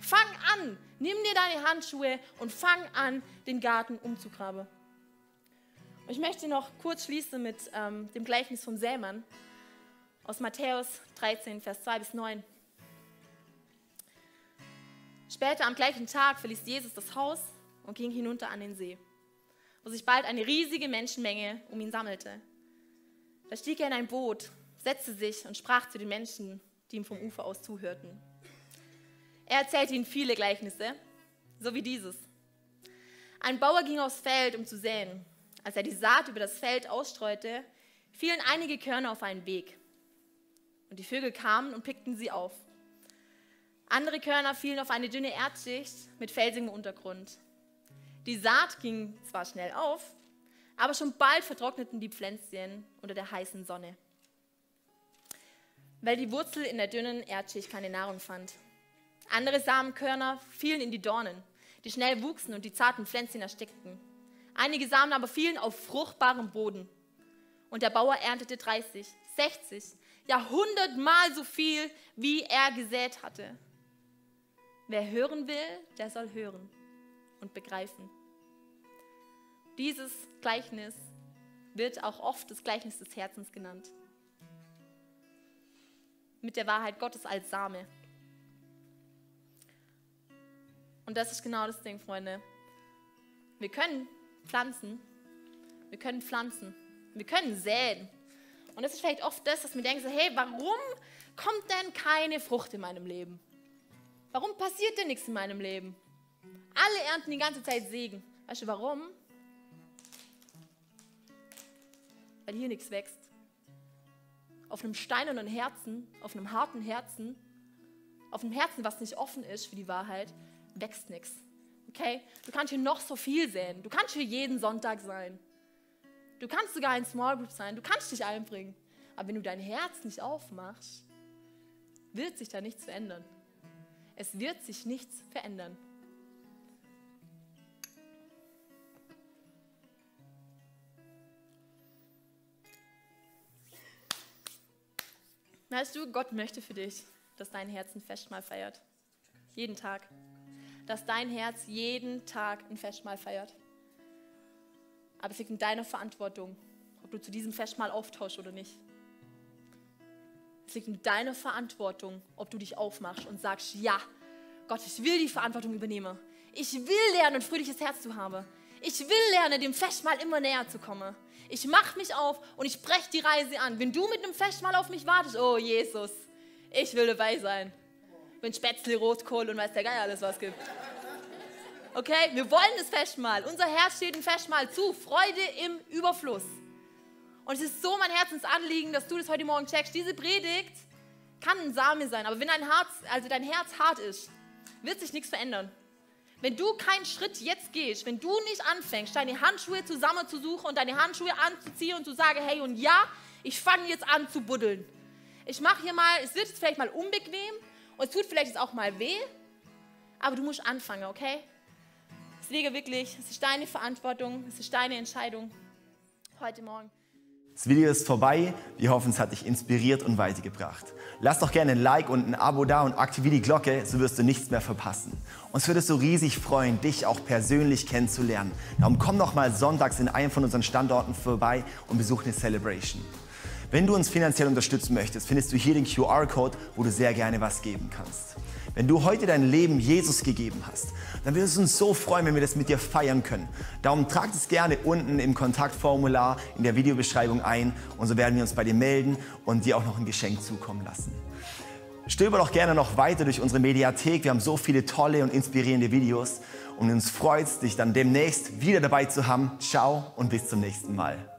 Speaker 9: Fang an. Nimm dir deine Handschuhe und fang an, den Garten umzugraben. Und ich möchte noch kurz schließen mit ähm, dem Gleichnis vom Sämann aus Matthäus 13, Vers 2 bis 9. Später am gleichen Tag verließ Jesus das Haus und ging hinunter an den See, wo sich bald eine riesige Menschenmenge um ihn sammelte. Da stieg er in ein Boot, setzte sich und sprach zu den Menschen, die ihm vom Ufer aus zuhörten. Er erzählte ihnen viele Gleichnisse, so wie dieses. Ein Bauer ging aufs Feld, um zu säen. Als er die Saat über das Feld ausstreute, fielen einige Körner auf einen Weg. Und die Vögel kamen und pickten sie auf. Andere Körner fielen auf eine dünne Erdschicht mit felsigem Untergrund. Die Saat ging zwar schnell auf, aber schon bald vertrockneten die Pflänzchen unter der heißen Sonne, weil die Wurzel in der dünnen Erdschicht keine Nahrung fand. Andere Samenkörner fielen in die Dornen, die schnell wuchsen und die zarten Pflänzchen erstickten. Einige Samen aber fielen auf fruchtbarem Boden. Und der Bauer erntete 30, 60, ja hundertmal so viel, wie er gesät hatte. Wer hören will, der soll hören und begreifen. Dieses Gleichnis wird auch oft das Gleichnis des Herzens genannt. Mit der Wahrheit Gottes als Same. Und das ist genau das Ding, Freunde. Wir können pflanzen. Wir können pflanzen. Wir können säen. Und das ist vielleicht oft das, dass wir denken, so, hey, warum kommt denn keine Frucht in meinem Leben? Warum passiert denn nichts in meinem Leben? Alle ernten die ganze Zeit Segen. Weißt du warum? Weil hier nichts wächst. Auf einem steinernen Herzen, auf einem harten Herzen, auf einem Herzen, was nicht offen ist für die Wahrheit, wächst nichts. Okay? Du kannst hier noch so viel säen. Du kannst hier jeden Sonntag sein. Du kannst sogar ein Small Group sein. Du kannst dich einbringen. Aber wenn du dein Herz nicht aufmachst, wird sich da nichts verändern. Es wird sich nichts verändern. Weißt du, Gott möchte für dich, dass dein Herz ein Festmahl feiert. Jeden Tag. Dass dein Herz jeden Tag ein Festmahl feiert. Aber es liegt in deiner Verantwortung, ob du zu diesem Festmahl auftauschst oder nicht. Es liegt in deiner Verantwortung, ob du dich aufmachst und sagst, ja, Gott, ich will die Verantwortung übernehmen. Ich will lernen, ein fröhliches Herz zu haben. Ich will lernen, dem Festmahl immer näher zu kommen. Ich mache mich auf und ich breche die Reise an. Wenn du mit einem Festmahl auf mich wartest, oh Jesus, ich will dabei sein. Wenn Spätzle, Rotkohl und weiß der Geier alles was gibt. Okay, wir wollen das Festmahl. Unser Herz steht im Festmahl zu. Freude im Überfluss. Und es ist so mein Herzensanliegen, dass du das heute Morgen checkst. Diese Predigt kann ein Same sein, aber wenn dein Herz, also dein Herz hart ist, wird sich nichts verändern. Wenn du keinen Schritt jetzt gehst, wenn du nicht anfängst, deine Handschuhe zusammenzusuchen und deine Handschuhe anzuziehen und zu sagen, hey und ja, ich fange jetzt an zu buddeln. Ich mache hier mal, es wird jetzt vielleicht mal unbequem und es tut vielleicht jetzt auch mal weh, aber du musst anfangen, okay? Deswegen wirklich, es ist deine Verantwortung, es ist deine Entscheidung heute Morgen.
Speaker 1: Das Video ist vorbei. Wir hoffen, es hat dich inspiriert und weitergebracht. Lass doch gerne ein Like und ein Abo da und aktiviere die Glocke, so wirst du nichts mehr verpassen. Uns würde es so riesig freuen, dich auch persönlich kennenzulernen. Darum komm doch mal sonntags in einem von unseren Standorten vorbei und besuch eine Celebration. Wenn du uns finanziell unterstützen möchtest, findest du hier den QR-Code, wo du sehr gerne was geben kannst. Wenn du heute dein Leben Jesus gegeben hast, dann würde es uns so freuen, wenn wir das mit dir feiern können. Darum trag es gerne unten im Kontaktformular in der Videobeschreibung ein und so werden wir uns bei dir melden und dir auch noch ein Geschenk zukommen lassen. Stöber doch gerne noch weiter durch unsere Mediathek. Wir haben so viele tolle und inspirierende Videos und uns freut es, dich dann demnächst wieder dabei zu haben. Ciao und bis zum nächsten Mal.